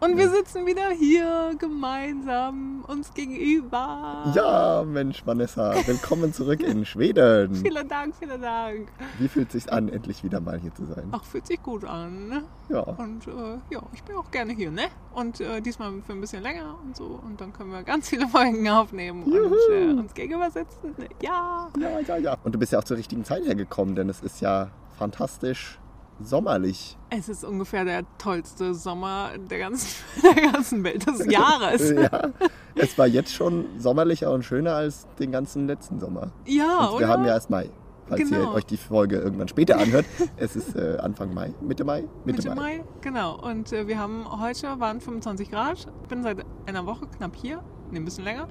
Und wir sitzen wieder hier gemeinsam uns gegenüber. Ja, Mensch, Vanessa, willkommen zurück in Schweden. Vielen Dank, vielen Dank. Wie fühlt es sich an, endlich wieder mal hier zu sein? Ach, fühlt sich gut an. ne? Ja, Und äh, ja, ich bin auch gerne hier, ne? Und äh, diesmal für ein bisschen länger und so. Und dann können wir ganz viele Folgen aufnehmen und äh, uns gegenüber sitzen. Ja. ja, ja, ja. Und du bist ja auch zur richtigen Zeit hergekommen, denn es ist ja fantastisch sommerlich. Es ist ungefähr der tollste Sommer der ganzen, der ganzen Welt des Jahres. ja, es war jetzt schon sommerlicher und schöner als den ganzen letzten Sommer. Ja, Und oder? wir haben ja erst Mai. Falls ihr Genau. euch die Folge irgendwann später anhört. es ist äh, Anfang Mai, Mitte Mai? Mitte Mai, genau. Und äh, wir haben heute waren 25 Grad. Ich bin seit einer Woche knapp hier, ne, ein bisschen länger.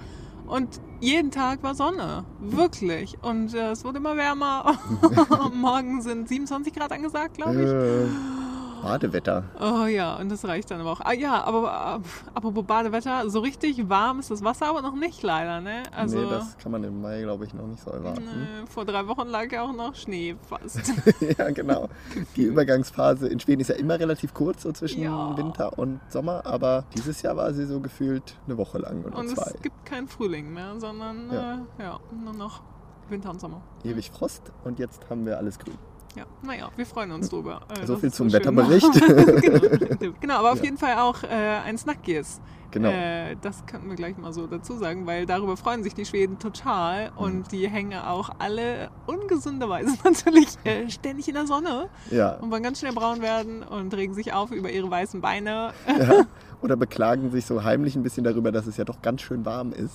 Und jeden Tag war Sonne, wirklich. Und äh, es wurde immer wärmer. Morgen sind 27 Grad angesagt, glaube ich. Äh, Badewetter. Oh ja, und das reicht dann aber auch. Ah ja, aber äh, apropos Badewetter, so richtig warm ist das Wasser aber noch nicht leider, ne? Also nee, das kann man im Mai, glaube ich, noch nicht so erwarten. äh, vor drei Wochen lag ja auch noch Schnee fast. ja, genau. Die Übergangsphase in Schweden ist ja immer relativ kurz, so zwischen Ja. Winter und Sommer, aber dieses Jahr war sie so gefühlt eine Woche lang oder Und zwei. es gibt keinen Frühling mehr, sondern Ja. Äh, ja, nur noch Winter und Sommer. Ewig Frost und jetzt haben wir alles grün. Ja, naja, wir freuen uns drüber. Äh, So viel zum schön Wetterbericht. genau, genau, aber auf Ja. jeden Fall auch äh, ein Snackies. Genau. Äh, das könnten wir gleich mal so dazu sagen, weil darüber freuen sich die Schweden total Mhm. und die hängen auch alle ungesunderweise natürlich äh, ständig in der Sonne Ja. und wollen ganz schnell braun werden und regen sich auf über ihre weißen Beine. ja. Oder beklagen sich so heimlich ein bisschen darüber, dass es ja doch ganz schön warm ist.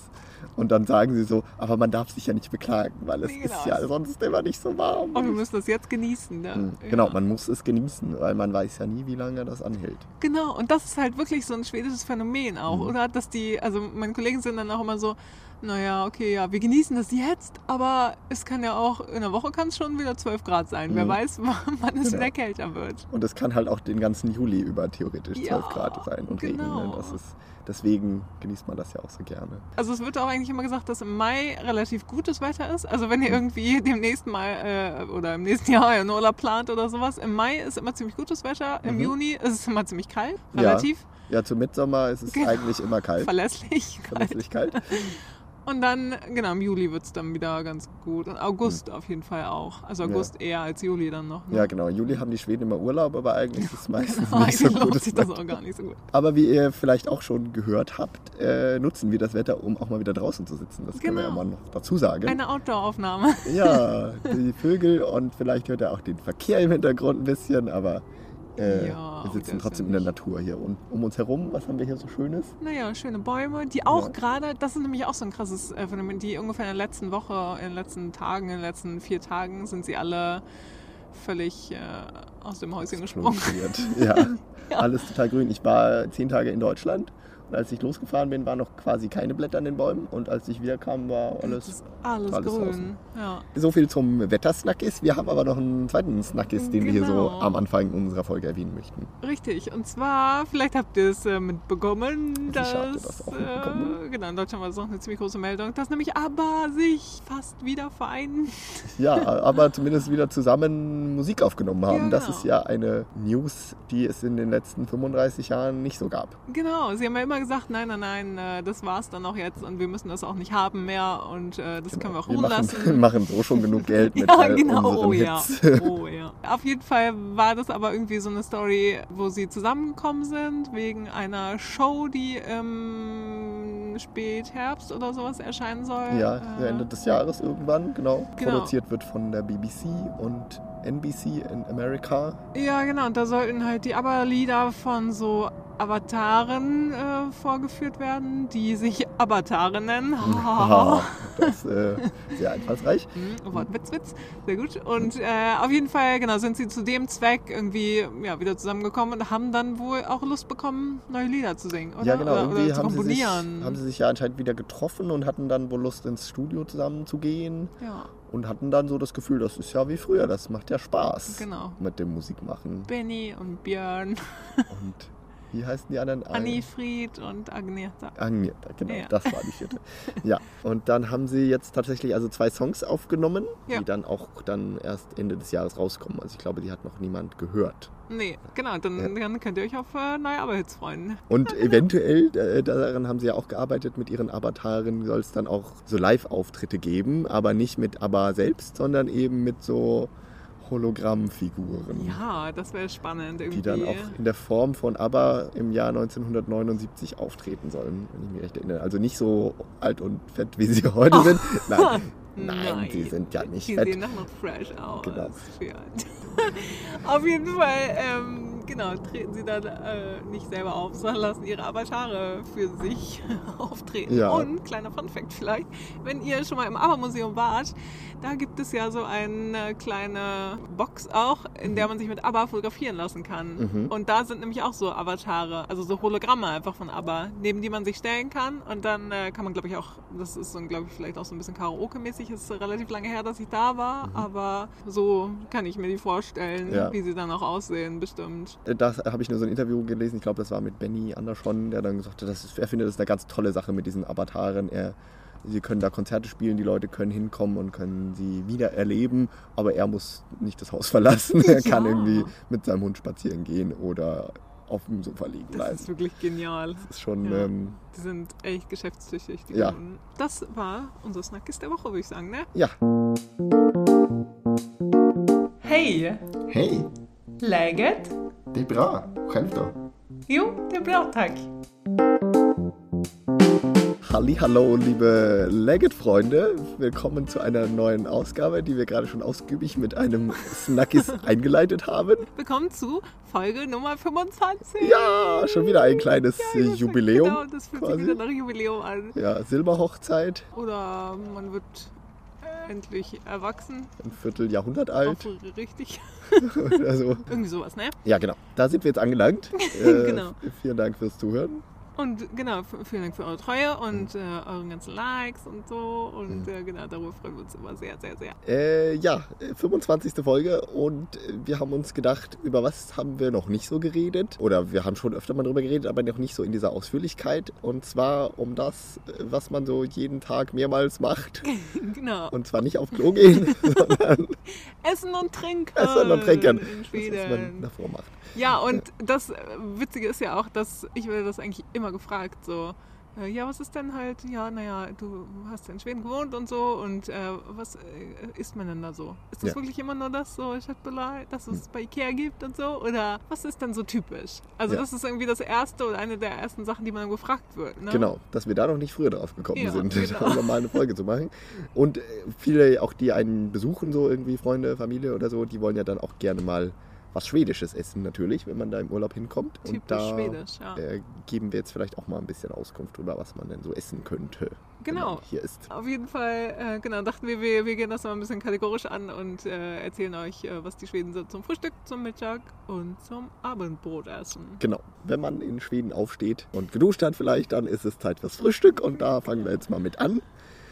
Und dann sagen sie so, aber man darf sich ja nicht beklagen, weil es Nee, ist genau. ja sonst immer nicht so warm. Und wir müssen das jetzt genießen. Ne? Mhm. Ja. Genau, man muss es genießen, weil man weiß ja nie, wie lange das anhält. Genau, und das ist halt wirklich so ein schwedisches Phänomen auch, Mhm. oder? Dass die, also meine Kollegen sind dann auch immer so, naja, okay, ja, wir genießen das jetzt, aber es kann ja auch, in der Woche kann es schon wieder 12 Grad sein. Wer Mhm. weiß, wann es Genau. wieder kälter wird. Und es kann halt auch den ganzen Juli über theoretisch 12 Ja, Grad sein und genau. regnen. Das ist, deswegen genießt man das ja auch so gerne. Also es wird auch eigentlich immer gesagt, dass im Mai relativ gutes Wetter ist. Also wenn ihr irgendwie demnächst mal äh, oder im nächsten Jahr einen Urlaub plant oder sowas, im Mai ist immer ziemlich gutes Wetter, im Mhm. Juni ist es immer ziemlich kalt, Ja. relativ Ja, zum Mitsommer ist es Genau. eigentlich immer kalt. verlässlich. Verlässlich kalt. Und dann, genau, im Juli wird es dann wieder ganz gut. Und August auf jeden Fall auch. Also Hm. Ja. August eher als Juli dann noch. Ne? Ja, genau. Im Juli haben die Schweden immer Urlaub, aber eigentlich ist es meistens Genau, nicht so gutes sich das auch gar nicht so gut. Aber wie ihr vielleicht auch schon gehört habt, äh, nutzen wir das Wetter, um auch mal wieder draußen zu sitzen. Das können wir ja Genau. mal noch dazu sagen. Eine Outdoor-Aufnahme. Ja, die Vögel und vielleicht hört ihr auch den Verkehr im Hintergrund ein bisschen, aber äh, Ja, wir sitzen trotzdem ja in der Natur hier. Und um uns herum, was haben wir hier so Schönes? Naja, schöne Bäume, die auch Ja. gerade, das ist nämlich auch so ein krasses äh, Phänomen, die ungefähr in der letzten Woche, in den letzten Tagen, in den letzten vier Tagen sind sie alle völlig äh, aus dem Häuschen gesprungen. Explodiert. Ja, alles total grün. Ich war zehn Tage in Deutschland als ich losgefahren bin, waren noch quasi keine Blätter an den Bäumen und als ich wiederkam, war alles. alles, alles grün. Ja. So viel zum Wettersnackis. Wir haben aber noch einen zweiten Snackis, den wir hier so Genau. am Anfang unserer Folge erwähnen möchten. Richtig, und zwar, vielleicht habt ihr es äh, mitbekommen, dass, das auch mitbekommen. Äh, genau, in Deutschland war das auch eine ziemlich große Meldung, dass nämlich ABBA sich fast wieder vereinen. Ja, aber zumindest wieder zusammen Musik aufgenommen haben. Ja, Das genau. ist ja eine News, die es in den letzten 35 Jahren nicht so gab. Genau, sie haben ja immer gesagt, nein, nein, nein, äh, das war's dann auch jetzt und wir müssen das auch nicht haben mehr und äh, das können wir auch wir ruhen machen, lassen. machen so schon genug Geld mit Ja, genau, oh ja. Hits. oh ja. Auf jeden Fall war das aber irgendwie so eine Story, wo sie zusammengekommen sind wegen einer Show, die im Spätherbst oder sowas erscheinen soll. Ja, Äh, Ende des Jahres irgendwann, genau. Genau. Produziert wird von der BBC und NBC in Amerika. Ja, genau. Und da sollten halt die ABBA-Lieder von so Avataren äh, vorgeführt werden, die sich Avatare nennen. Haha, das äh, sehr einfallsreich. Hm, Wort Witz, Witz. Sehr gut. Und äh, auf jeden Fall, genau, sind sie zu dem Zweck irgendwie ja, wieder zusammengekommen und haben dann wohl auch Lust bekommen, neue Lieder zu singen, oder? Ja, genau. Oder, Irgendwie oder zu haben sie, sich, komponieren. haben sie sich ja anscheinend wieder getroffen und hatten dann wohl Lust, ins Studio zusammen zu gehen. ja, Und hatten dann so das Gefühl, das ist ja wie früher, das macht ja Spaß genau. mit dem Musikmachen. Benny und Björn. Und wie heißen die anderen? Anni Fried und Agneta. Agneta, genau, Ja. das war die vierte. ja, und dann haben sie jetzt tatsächlich also zwei Songs aufgenommen, Ja. die dann auch dann erst Ende des Jahres rauskommen. Also ich glaube, die hat noch niemand gehört. Nee, genau, dann, Ja. dann könnt ihr euch auf äh, neue Aber-Hits freuen. Und eventuell, äh, daran haben sie ja auch gearbeitet, mit ihren Avataren soll es dann auch so Live-Auftritte geben, aber nicht mit ABBA selbst, sondern eben mit so Hologrammfiguren. Ja, das wäre spannend irgendwie. Die dann auch in der Form von ABBA im Jahr 1979 auftreten sollen, wenn ich mich recht erinnere. Also nicht so alt und fett, wie sie heute sind. Nein, nein, die sind ja nicht die fett. sehen doch noch fresh aus. Genau. Für alt. auf jeden Fall, ähm, genau, treten sie dann äh, nicht selber auf, sondern lassen ihre Avatare für sich auftreten. Ja. Und, kleiner Funfact vielleicht, wenn ihr schon mal im ABBA-Museum wart, da gibt es ja so eine kleine Box auch, in der man sich mit ABBA fotografieren lassen kann. Mhm. Und da sind nämlich auch so Avatare, also so Hologramme einfach von ABBA, neben die man sich stellen kann. Und dann äh, kann man, glaube ich, auch, das ist so, glaube ich, vielleicht auch so ein bisschen Karaoke-mäßig, ist relativ lange her, dass ich da war, aber so kann ich mir die vorstellen, Mhm. Ja. wie sie dann auch aussehen, bestimmt. Da habe ich nur so ein Interview gelesen, ich glaube, das war mit Benny Andersson, der dann gesagt hat, das ist, er findet das eine ganz tolle Sache mit diesen Avataren. Er, sie können da Konzerte spielen, die Leute können hinkommen und können sie wieder erleben, aber er muss nicht das Haus verlassen. Er kann Ja. irgendwie mit seinem Hund spazieren gehen oder auf dem Sofa liegen Das bleiben. ist wirklich genial. Das ist schon, Ja. ähm, Die sind echt geschäftstüchtig, die Ja. Kunden. Das war unser Snackis der Woche, würde ich sagen, ne? ja. Hej! Hey, Läget? Det är bra. Själv då? Jo, det är bra tack. Hallo, liebe Leggett-Freunde. Willkommen zu einer neuen Ausgabe, die wir gerade schon ausgiebig mit einem Snackis eingeleitet haben. Willkommen zu Folge Nummer 25. Ja, schon wieder ein kleines Ja, das- Jubiläum. Genau, das fühlt quasi. sich wieder nach Jubiläum an. Ja, Silberhochzeit, Oder man wird endlich erwachsen. ein Vierteljahrhundert alt. Auch richtig. Also, Irgendwie sowas, ne? ja, genau. Da sind wir jetzt angelangt. Äh, Genau. Vielen Dank fürs Zuhören. Und genau, vielen Dank für eure Treue und äh, euren ganzen Likes und so. Und Mhm. äh, genau, darüber freuen wir uns immer sehr, sehr, sehr. Äh, ja, äh, 25. Folge und äh, wir haben uns gedacht, über was haben wir noch nicht so geredet? Oder wir haben schon öfter mal drüber geredet, aber noch nicht so in dieser Ausführlichkeit. Und zwar um das, äh, was man so jeden Tag mehrmals macht. genau. Und zwar nicht auf Klo gehen, sondern Essen und Trinken. Essen und Trinken. In das, was man davor macht. Ja, und das äh, Witzige ist ja auch, dass ich werde das eigentlich immer gefragt, so, äh, ja, was ist denn halt, ja, naja, du hast ja in Schweden gewohnt und so, und äh, was äh, isst man denn da so? Ist das Ja. wirklich immer nur das so, Chatbelei, dass es bei Ikea gibt und so? Oder was ist denn so typisch? Also Ja. das ist irgendwie das Erste oder eine der ersten Sachen, die man gefragt wird, ne? Genau, dass wir da noch nicht früher drauf gekommen Ja, sind, genau. da mal eine Folge zu machen. Und äh, viele, auch die einen besuchen, so irgendwie Freunde, Familie oder so, die wollen ja dann auch gerne mal was Schwedisches essen, natürlich, wenn man da im Urlaub hinkommt. Und Typisch da schwedisch, ja. äh, geben wir jetzt vielleicht auch mal ein bisschen Auskunft drüber, was man denn so essen könnte, Genau. hier ist. Auf jeden Fall, äh, genau, dachten wir, wir, wir gehen das mal ein bisschen kategorisch an und äh, erzählen euch, äh, was die Schweden so zum Frühstück, zum Mittag und zum Abendbrot essen. Genau, wenn man in Schweden aufsteht und geduscht hat vielleicht, dann ist es Zeit fürs Frühstück und da fangen wir jetzt mal mit an.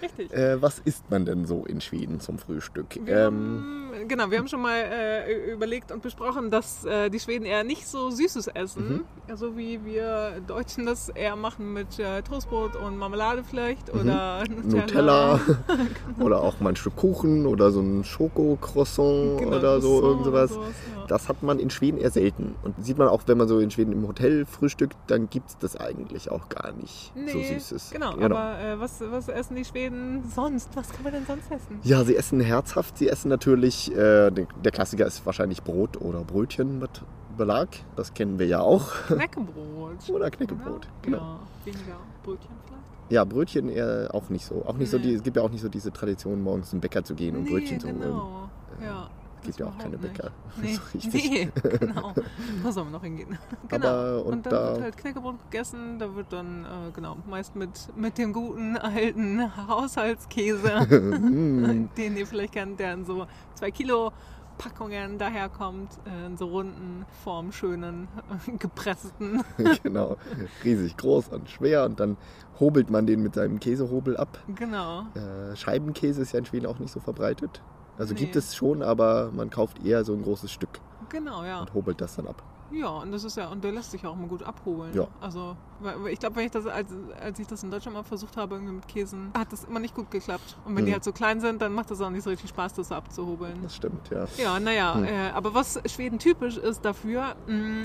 Richtig. Äh, was isst man denn so in Schweden zum Frühstück? Wir Ähm, haben, genau, wir haben schon mal äh, überlegt und besprochen, dass äh, die Schweden eher nicht so Süßes essen, Mhm. so wie wir Deutschen das eher machen mit äh, Toastbrot und Marmelade vielleicht Mhm. oder Nutella oder auch mal ein Stück Kuchen oder so ein Schokocroissant Genau, oder so, Croissant irgend sowas. oder sowas, ja. Das hat man in Schweden eher selten. Und sieht man auch, wenn man so in Schweden im Hotel frühstückt, dann gibt es das eigentlich auch gar nicht so Nee, Süßes. Genau, aber äh, was, was essen die Schweden sonst? Was kann man denn sonst essen? Ja, sie essen herzhaft. Sie essen natürlich, äh, der Klassiker ist wahrscheinlich Brot oder Brötchen mit Belag. Das kennen wir ja auch. Knäckebrot. Oder Knäckebrot, genau. Ja, weniger Brötchen vielleicht. Ja, Brötchen eher auch nicht so. Auch nicht so Nee. die, es gibt ja auch nicht so diese Tradition, morgens zum Bäcker zu gehen und nee, Brötchen zu holen. genau. Ja, Es gibt das ja auch keine überhaupt Bäcker. nicht. So Nee, richtig. nee, genau. Da sollen wir noch hingehen. Genau. Aber- und und, dann da- wird halt Knäckebrot gegessen. Da wird dann, äh, genau, meist mit, mit dem guten alten Haushaltskäse, Mm, den ihr vielleicht kennt, der in so zwei Kilo Packungen daherkommt, äh, in so runden, formschönen, äh, gepressten. genau. Riesig groß und schwer und dann hobelt man den mit seinem Käsehobel ab. Genau. Äh, Scheibenkäse ist ja in Schweden auch nicht so verbreitet. Also Nee. gibt es schon, aber man kauft eher so ein großes Stück Genau, ja. und hobelt das dann ab. Ja, und das ist ja, und der lässt sich auch immer gut abholen. Ja. Also, ich glaube, wenn ich das, als, als ich das in Deutschland mal versucht habe, irgendwie mit Käsen, hat das immer nicht gut geklappt. Und wenn die Hm. halt so klein sind, dann macht das auch nicht so richtig Spaß, das abzuhobeln. Das stimmt, ja. Ja, naja, Hm. äh, aber was Schweden typisch ist dafür, mh,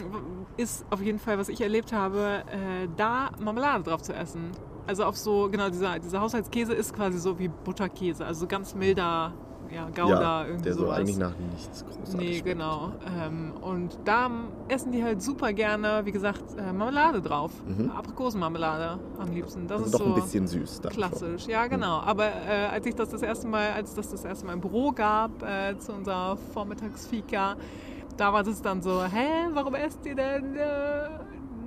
ist auf jeden Fall, was ich erlebt habe, äh, da Marmelade drauf zu essen. Also auf so, genau, dieser, dieser Haushaltskäse ist quasi so wie Butterkäse, also so ganz milder, ja, Gouda, ja, irgendwie der so sowas. eigentlich nach nichts großartig Nee, schmeckt. genau. Ähm, und da essen die halt super gerne, wie gesagt, äh, Marmelade drauf. Mhm. Aprikosenmarmelade am liebsten. Das Also ist doch so ein bisschen süß dann schon. klassisch. Ja, genau. Aber äh, als ich das das erste Mal, als das das erste Mal im Büro gab, äh, zu unserer Vormittagsfika, da war das dann so, hä, warum esst ihr denn äh,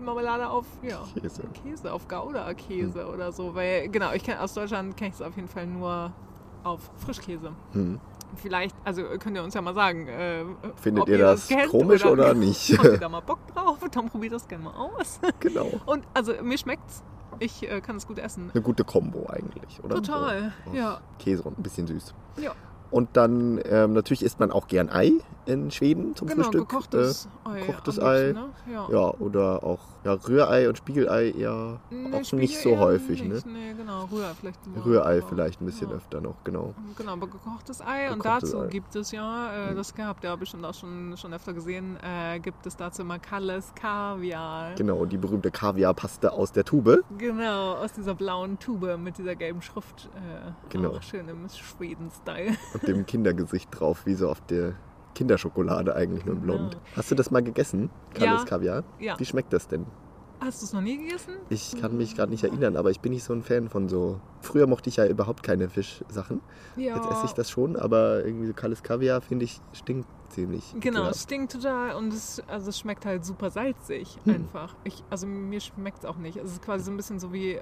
Marmelade auf ja, Käse. Käse, auf Gouda-Käse Hm. oder so? Weil, genau, ich kenn, aus Deutschland kenne ich es auf jeden Fall nur auf Frischkäse. Hm. Vielleicht, also könnt ihr uns ja mal sagen, äh, Findet ob ihr das kennt komisch oder nicht? Habt ihr da mal Bock drauf? Dann probiert das gerne mal aus. genau. Und also mir schmeckt's. Ich äh, kann es gut essen. Eine gute Kombo eigentlich, oder? Total, So, ja. Käse und ein bisschen süß. Ja, Und dann ähm, natürlich isst man auch gern Ei in Schweden zum genau, Frühstück. gekochtes Ei. gekochtes Ei. Ne? Ja. Äh, ja, oder auch ja, Rührei und Spiegelei eher Nee, auch Spiegel nicht so häufig, nicht. ne? Nee, genau, Rührei vielleicht. Rührei aber- vielleicht ein bisschen ja. öfter noch, genau. Genau, aber gekochtes Ei. und Gekochtes dazu Ei. gibt es ja, äh, das habt ihr bestimmt auch schon, schon öfter gesehen, äh, gibt es dazu immer Kalles Kaviar. Genau, die berühmte Kaviarpaste aus der Tube. Genau, aus dieser blauen Tube mit dieser gelben Schrift. Äh, Genau. Auch schön im Schweden-Style. Und dem Kindergesicht drauf, wie so auf der Kinderschokolade eigentlich nur in blond. Genau. Hast du das mal gegessen? Kalles Ja. Kaviar? Ja. Wie schmeckt das denn? Hast du es noch nie gegessen? Ich kann mich gerade nicht erinnern, aber ich bin nicht so ein Fan von so. Früher mochte ich ja überhaupt keine Fischsachen. Ja. Jetzt esse ich das schon, aber irgendwie so kalles Kaviar finde ich stinkt ziemlich. Genau, ekelhaft. es stinkt total und es, also es schmeckt halt super salzig Hm. einfach. Ich, also mir schmeckt es auch nicht. Es ist quasi so ein bisschen so wie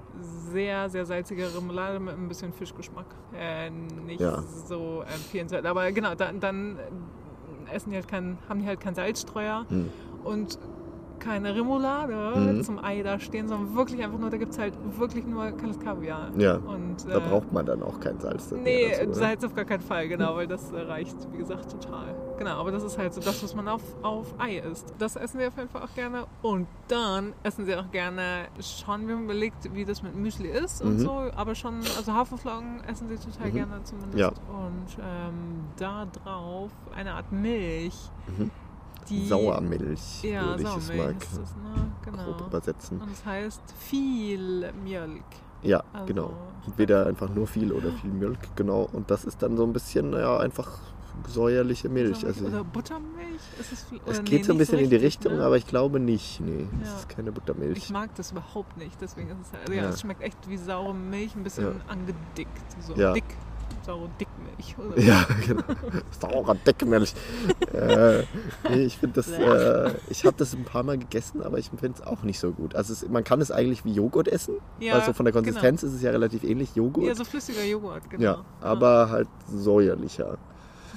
sehr, sehr salzige Remoulade mit ein bisschen Fischgeschmack. Äh, nicht Ja. so empfehlenswert. Aber genau, dann, dann essen die halt kein, haben die halt keinen Salzstreuer Hm. und keine Remoulade Mhm. zum Ei da stehen, sondern wirklich einfach nur, da gibt es halt wirklich nur kaltes Kaviar. Ja, Und, da äh, braucht man dann auch kein Salz. Nee, dazu, ne? Salz auf gar keinen Fall, genau, weil das äh, reicht, wie gesagt, total. Genau, aber das ist halt so das, was man auf, auf Ei isst. Das essen wir auf jeden Fall auch gerne. Und dann essen sie auch gerne, schon, wir haben überlegt, wie das mit Müsli ist und Mhm. so, aber schon, also Haferflocken essen sie total Mhm. gerne zumindest. Ja. Und ähm, da drauf eine Art Milch, Mhm. Die... Sauermilch, Ja, würde ich es Sauermilch mal ist das, ne? Genau. grob übersetzen. Und es heißt viel Milch. Ja, Also- genau. Entweder einfach nur viel oder viel Milch, genau. Und das ist dann so ein bisschen, naja, einfach säuerliche Milch. Also, oder Buttermilch? Ist es, viel- es oder geht nee, so ein bisschen in die richtig, Richtung, ne? aber ich glaube nicht. Nee, Ja. es ist keine Ich Buttermilch. mag das überhaupt nicht, deswegen ist es halt, ja, Ja. es schmeckt echt wie saure Milch, ein bisschen Ja. angedickt, so Ja. dick, saure Dickmilch. Oder? Ja, genau. Saurer Deckmilch. äh, nee, ich finde das, äh, ich habe das ein paar Mal gegessen, aber ich finde es auch nicht so gut. Also es, man kann es eigentlich wie Joghurt essen. Ja, also von der Konsistenz ist es ja relativ ähnlich Joghurt. Ja, so flüssiger Joghurt, genau. ja, aber halt säuerlicher.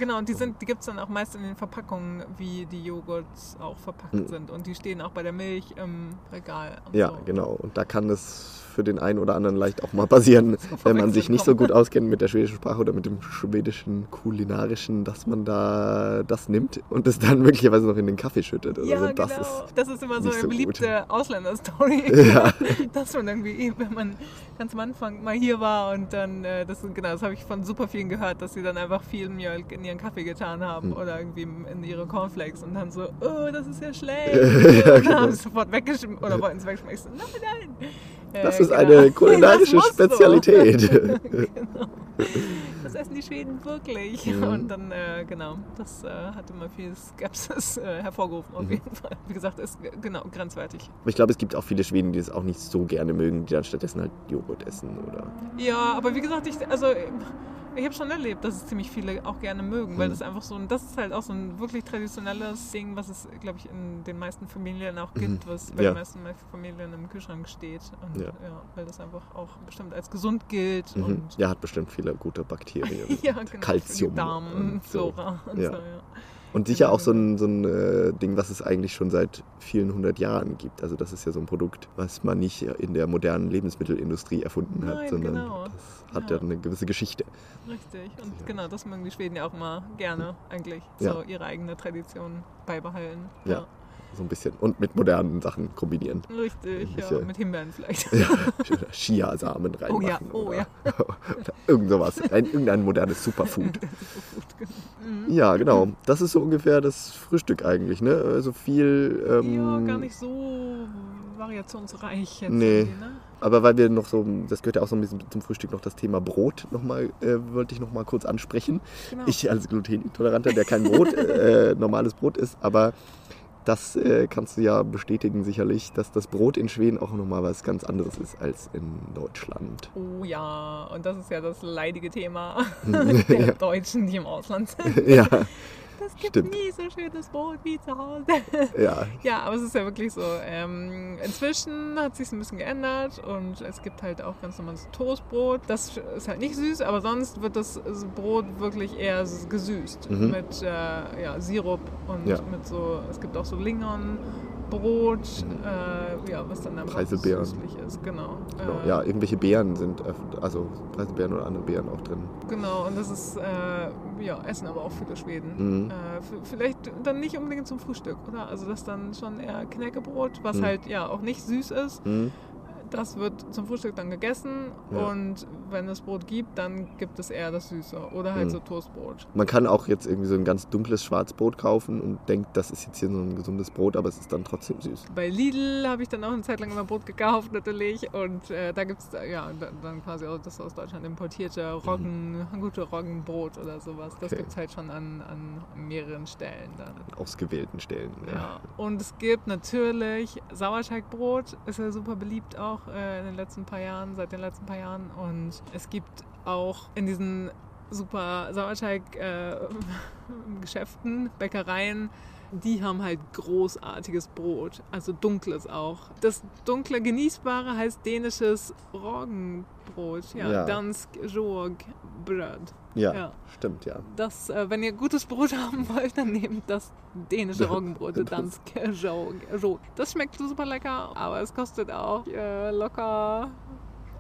Genau, und die, sind, die gibt es dann auch meist in den Verpackungen, wie die Joghurts auch verpackt Hm. sind. Und die stehen auch bei der Milch im Regal. Ja, so. genau. Und da kann es für den einen oder anderen leicht auch mal passieren, wenn man sich nicht so gut auskennt mit der schwedischen Sprache oder mit dem schwedischen kulinarischen, dass man da das nimmt und es dann möglicherweise noch in den Kaffee schüttet. Oder Ja, so. genau. Das ist, das ist immer so eine so beliebte Ausländer-Story. Ja. Dass man irgendwie, wenn man ganz am Anfang mal hier war und dann, äh, das, genau, das habe ich von super vielen gehört, dass sie dann einfach viel Milch in ihren Kaffee getan haben Hm. oder irgendwie in ihre Cornflakes und dann so, oh, das ist ja schlecht. Ja, und dann genau. haben sie sofort weggeschmissen oder wollten es wegschmeißen. Nein, nein. Das ist genau. eine kulinarische Das. Spezialität. genau. Das essen die Schweden wirklich. Mhm. Und dann, äh, genau, das äh, hat immer viel Skepsis äh, hervorgerufen, auf Mhm. jeden Fall. Wie gesagt, ist genau grenzwertig. Aber ich glaube, es gibt auch viele Schweden, die es auch nicht so gerne mögen, die dann stattdessen halt Joghurt essen. Oder Ja, aber wie gesagt, ich, also, ich habe schon erlebt, dass es ziemlich viele auch gerne mögen, weil Mhm. das einfach so ein, das ist halt auch so ein wirklich traditionelles Ding, was es, glaube ich, in den meisten Familien auch Mhm. gibt, was bei Ja. den meisten Familien im Kühlschrank steht. Und Ja. ja. weil das einfach auch bestimmt als gesund gilt. mhm. Und ja, hat bestimmt viele gute Bakterien. ja, genau. Calcium und so. Darmflora und Ja. so, ja. Und sicher auch so ein, so ein äh, Ding, was es eigentlich schon seit vielen hundert Jahren gibt. Also das ist ja so ein Produkt, was man nicht in der modernen Lebensmittelindustrie erfunden hat, Nein, sondern genau. das hat ja. Eine gewisse Geschichte. Richtig. Und genau, das mögen die Schweden ja auch mal gerne eigentlich. So ihre eigene Tradition beibehalten. Ja. So ein bisschen. Und mit modernen Sachen kombinieren. Richtig, ja. Mit Himbeeren vielleicht. Ja, Chiasamen Oh reinmachen. ja, oh oder, ja. oder irgend sowas. Ein, irgendein modernes Superfood. Mhm. Ja, genau. Das ist so ungefähr das Frühstück eigentlich. Ne? Also viel. Ähm, Ja, gar nicht so variationsreich jetzt. Nee. Ne? Aber weil wir noch so, das gehört ja auch so ein bisschen zum Frühstück noch das Thema Brot nochmal, äh, wollte ich nochmal kurz ansprechen. Genau. Ich als Glutenintoleranter, der kein Brot, äh, normales Brot ist, aber das äh, kannst du ja bestätigen sicherlich, dass das Brot in Schweden auch nochmal was ganz anderes ist als in Deutschland. Oh ja, und das ist ja das leidige Thema der Ja. Deutschen, die im Ausland sind. ja, Das gibt Stimmt. nie so schönes Brot wie zu Hause. ja, Ja, aber es ist ja wirklich so. Ähm, inzwischen hat sich ein bisschen geändert und es gibt halt auch ganz normales Toastbrot. Das ist halt nicht süß, aber sonst wird das Brot wirklich eher gesüßt Mhm. mit äh, ja, Sirup und Ja. mit so. Es gibt auch so Lingonbrot, äh, ja, was dann einfach Preiselbeeren. süßlich ist. Genau. genau. Äh, ja, irgendwelche Beeren sind, also Preiselbeeren oder andere Beeren auch drin. Genau, und das ist, äh, ja, essen aber auch viele Schweden. Mhm. Äh, vielleicht dann nicht unbedingt zum Frühstück, oder? Also das dann schon eher Knäckebrot, was Mhm. halt ja auch nicht süß ist. Mhm. Das wird zum Frühstück dann gegessen Ja. und wenn es Brot gibt, dann gibt es eher das Süße oder halt Mhm. so Toastbrot. Man kann auch jetzt irgendwie so ein ganz dunkles Schwarzbrot kaufen und denkt, das ist jetzt hier so ein gesundes Brot, aber es ist dann trotzdem süß. Bei Lidl habe ich dann auch eine Zeit lang immer Brot gekauft natürlich und äh, da gibt es ja da- dann quasi auch das aus Deutschland importierte Roggen, gute Roggenbrot oder sowas. Das Mhm. Okay. gibt es halt schon an, an mehreren Stellen dann. Ausgewählten Stellen. Ja. Und es gibt natürlich Sauerteigbrot, ist ja super beliebt auch äh, in den letzten paar Jahren, seit den letzten paar Jahren. Und es gibt auch in diesen super Sauerteig-Geschäften, Bäckereien, die haben halt großartiges Brot, also dunkles auch. Das dunkle Genießbare heißt dänisches Roggenbrot, ja, Ja. Dansk Rågbröd. Ja, Ja. stimmt, ja. Das, äh, wenn ihr gutes Brot haben wollt, dann nehmt das dänische Roggenbrot, Das-. Das schmeckt super lecker, aber es kostet auch äh, locker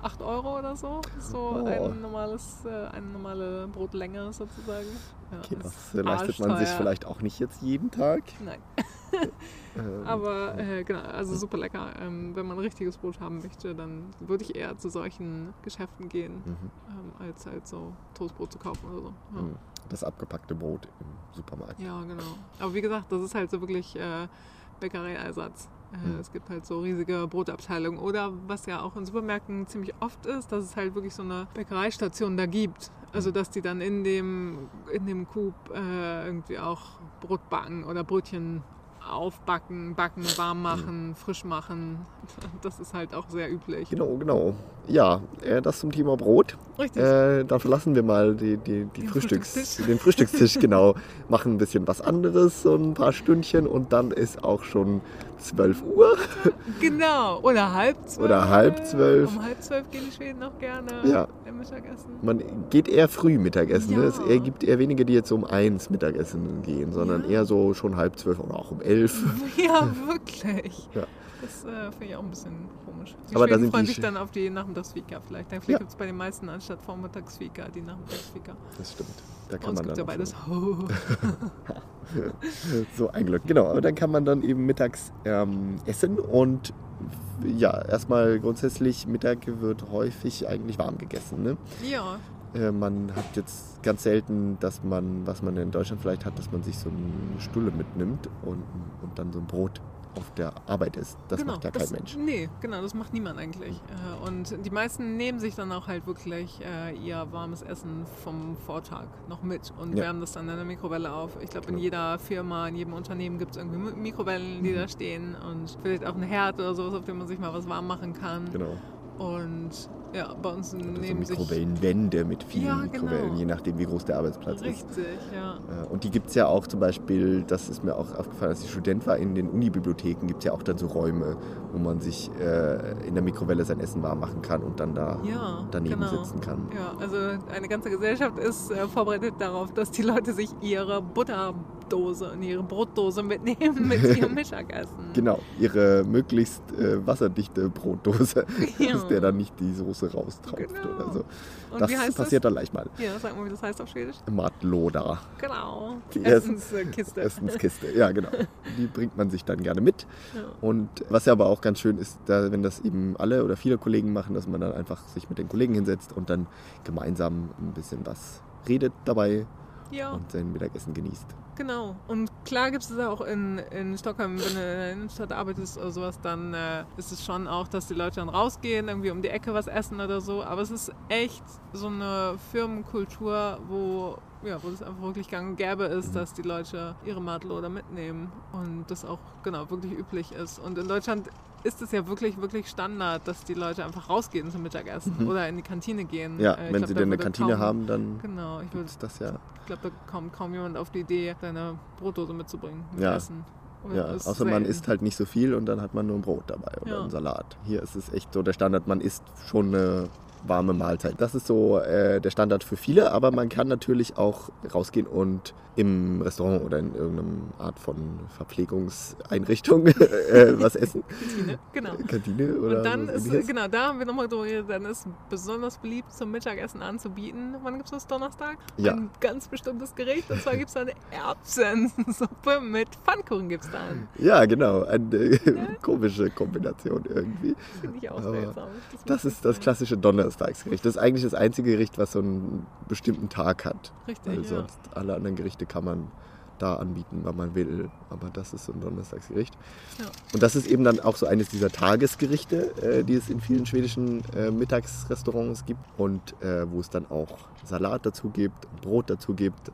8 Euro oder so. So Oh. ein normales, äh, eine normale Brotlänge sozusagen. Ja, Okay, das äh, leistet man sich vielleicht auch nicht jetzt jeden Tag. Nein, Ähm, aber äh, genau, also super lecker. Ähm, wenn man richtiges Brot haben möchte, dann würde ich eher zu solchen Geschäften gehen, mhm. ähm, als halt so Toastbrot zu kaufen oder so. Ja. Mhm. Das abgepackte Brot im Supermarkt. Ja, genau. Aber wie gesagt, das ist halt so wirklich äh, Bäckereiersatz. Äh, Mhm. Es gibt halt so riesige Brotabteilungen. Oder was ja auch in Supermärkten ziemlich oft ist, dass es halt wirklich so eine Bäckereistation da gibt. Also dass die dann in dem, in dem Coop äh, irgendwie auch Brot backen oder Brötchen aufbacken, backen, warm machen, frisch machen. Das ist halt auch sehr üblich. Genau, genau. Ja, äh, das zum Thema Brot. Richtig. Äh, dann verlassen wir mal die, die, die Den Frühstücks, Frühstückstisch. den Frühstückstisch, genau. Machen ein bisschen was anderes, so ein paar Stündchen und dann ist auch schon 12 Uhr. Genau. Oder halb zwölf. Oder halb zwölf. Um halb zwölf gehen die Schweden auch gerne Ja. Mittagessen. Man geht eher früh Mittagessen. Ne? Ja. Es gibt eher wenige, die jetzt um eins Mittagessen gehen, sondern Ja. eher so schon halb zwölf oder auch um elf. Ja, wirklich. Ja. Das äh, finde ich auch ein bisschen komisch. Die Aber Schweden freuen die sich Sch- dann auf die Nachmittagsfika vielleicht. Vielleicht Ja. gibt es bei den meisten anstatt Vormittagsfika die Nachmittagsfika. Das stimmt. Da Bei kann uns man dann ja beides. so ein Glück. Genau, aber dann kann man dann eben mittags ähm, essen und ja, erstmal grundsätzlich Mittag wird häufig eigentlich warm gegessen. Ne? ja, Äh, man hat jetzt ganz selten, dass man, was man in Deutschland vielleicht hat, dass man sich so eine Stulle mitnimmt und, und dann so ein Brot auf der Arbeit isst. Das genau. macht ja kein das, Mensch. Nee, genau, das macht niemand eigentlich. Äh, Und die meisten nehmen sich dann auch halt wirklich äh, ihr warmes Essen vom Vortag noch mit und Ja. wärmen das dann in der Mikrowelle auf. Ich glaube, in Genau. jeder Firma, in jedem Unternehmen gibt es irgendwie Mi- Mikrowellen, die Mhm. da stehen und vielleicht auch einen Herd oder sowas, auf dem man sich mal was warm machen kann. Genau. Und ja, bei uns Oder so nehmen sich... Mikrowellenwände mit vielen Ja, Mikrowellen, genau. je nachdem, wie groß der Arbeitsplatz ist. Richtig, ja. Äh, Und die gibt es ja auch zum Beispiel, das ist mir auch aufgefallen, als ich Student war, in den Unibibliotheken gibt es ja auch dann so Räume, wo man sich äh, in der Mikrowelle sein Essen warm machen kann und dann da Ja, daneben genau. sitzen kann. Ja, also eine ganze Gesellschaft ist äh, vorbereitet darauf, dass die Leute sich ihre Butter Brotdose und ihre Brotdose mitnehmen mit ihrem Mittagessen. Genau, ihre möglichst äh, wasserdichte Brotdose, Ja. aus der dann nicht die Soße raustropft Genau. oder so. Und das wie heißt passiert das? dann leicht mal. Ja, sag mal, wie das heißt auf Schwedisch. Matloda. Genau. Die Essenskiste. Essenskiste, ja genau. Die bringt man sich dann gerne mit. Ja. Und was ja aber auch ganz schön ist, da, wenn das eben alle oder viele Kollegen machen, dass man dann einfach sich mit den Kollegen hinsetzt und dann gemeinsam ein bisschen was redet dabei ja. und sein Mittagessen genießt. Genau. Und klar gibt es das auch in, in Stockholm, wenn du in der Innenstadt arbeitest oder sowas, dann äh, ist es schon auch, dass die Leute dann rausgehen, irgendwie um die Ecke was essen oder so. Aber es ist echt so eine Firmenkultur, wo, ja, wo es einfach wirklich gang und gäbe ist, dass die Leute ihre Matloder mitnehmen und das auch genau wirklich üblich ist. Und in Deutschland ist es ja wirklich, wirklich Standard, dass die Leute einfach rausgehen zum Mittagessen oder in die Kantine gehen. Ja, Äh, ich wenn glaub, sie denn eine Kantine kaum- haben, dann Genau, ich würde ist das ja. ich glaube, da kommt kaum jemand auf die Idee, seine Brotdose mitzubringen mit Ja. Essen. Ja, außer man isst halt nicht so viel und dann hat man nur ein Brot dabei oder Ja. einen Salat. Hier ist es echt so der Standard, man isst schon eine warme Mahlzeit. Das ist so äh, der Standard für viele, aber man kann natürlich auch rausgehen und im Restaurant oder in irgendeiner Art von Verpflegungseinrichtung äh, was essen. Kantine, genau. Kantine oder Und dann ist, ähnliches. genau, da haben wir nochmal drüber geredet, dann ist besonders beliebt zum Mittagessen anzubieten. Wann gibt es das? Donnerstag? Ja. Ein ganz bestimmtes Gericht. Und zwar gibt es eine Erbsensuppe mit Pfannkuchen gibt es dann. Ja, genau. Eine äh, komische Kombination irgendwie. Finde ich auch seltsam. Das muss ist das klassische Donnerstagsgericht. Das ist eigentlich das einzige Gericht, was so einen bestimmten Tag hat. Richtig, Weil ja. sonst alle anderen Gerichte kann man da anbieten, wann man will. Aber das ist so ein Donnerstagsgericht. Ja. Und das ist eben dann auch so eines dieser Tagesgerichte, äh, die es in vielen schwedischen äh, Mittagsrestaurants gibt. Und äh, wo es dann auch Salat dazu gibt, Brot dazu gibt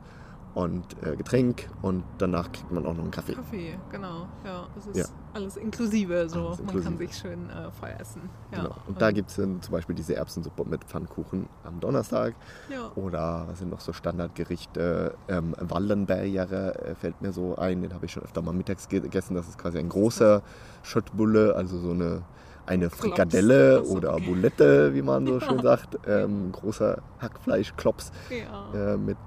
und äh, Getränk. Und danach kriegt man auch noch einen Kaffee. Kaffee, genau. Ja, das ist Ja. alles inklusive. So. Alles Man inklusive. kann sich schön äh, voll essen. Ja. Genau. Und da gibt es dann zum Beispiel diese Erbsensuppe mit Pfannkuchen am Donnerstag. ja. Oder was sind noch so Standardgerichte? Ähm, Wallenbergere äh, fällt mir so ein, den habe ich schon öfter mal mittags ge- gegessen. Das ist quasi ein großer Schöttbulle, also so eine, eine Klops. Frikadelle so, oder. Bulette, wie man so Ja. schön sagt. Ähm, großer Hackfleischklops ja. äh, mit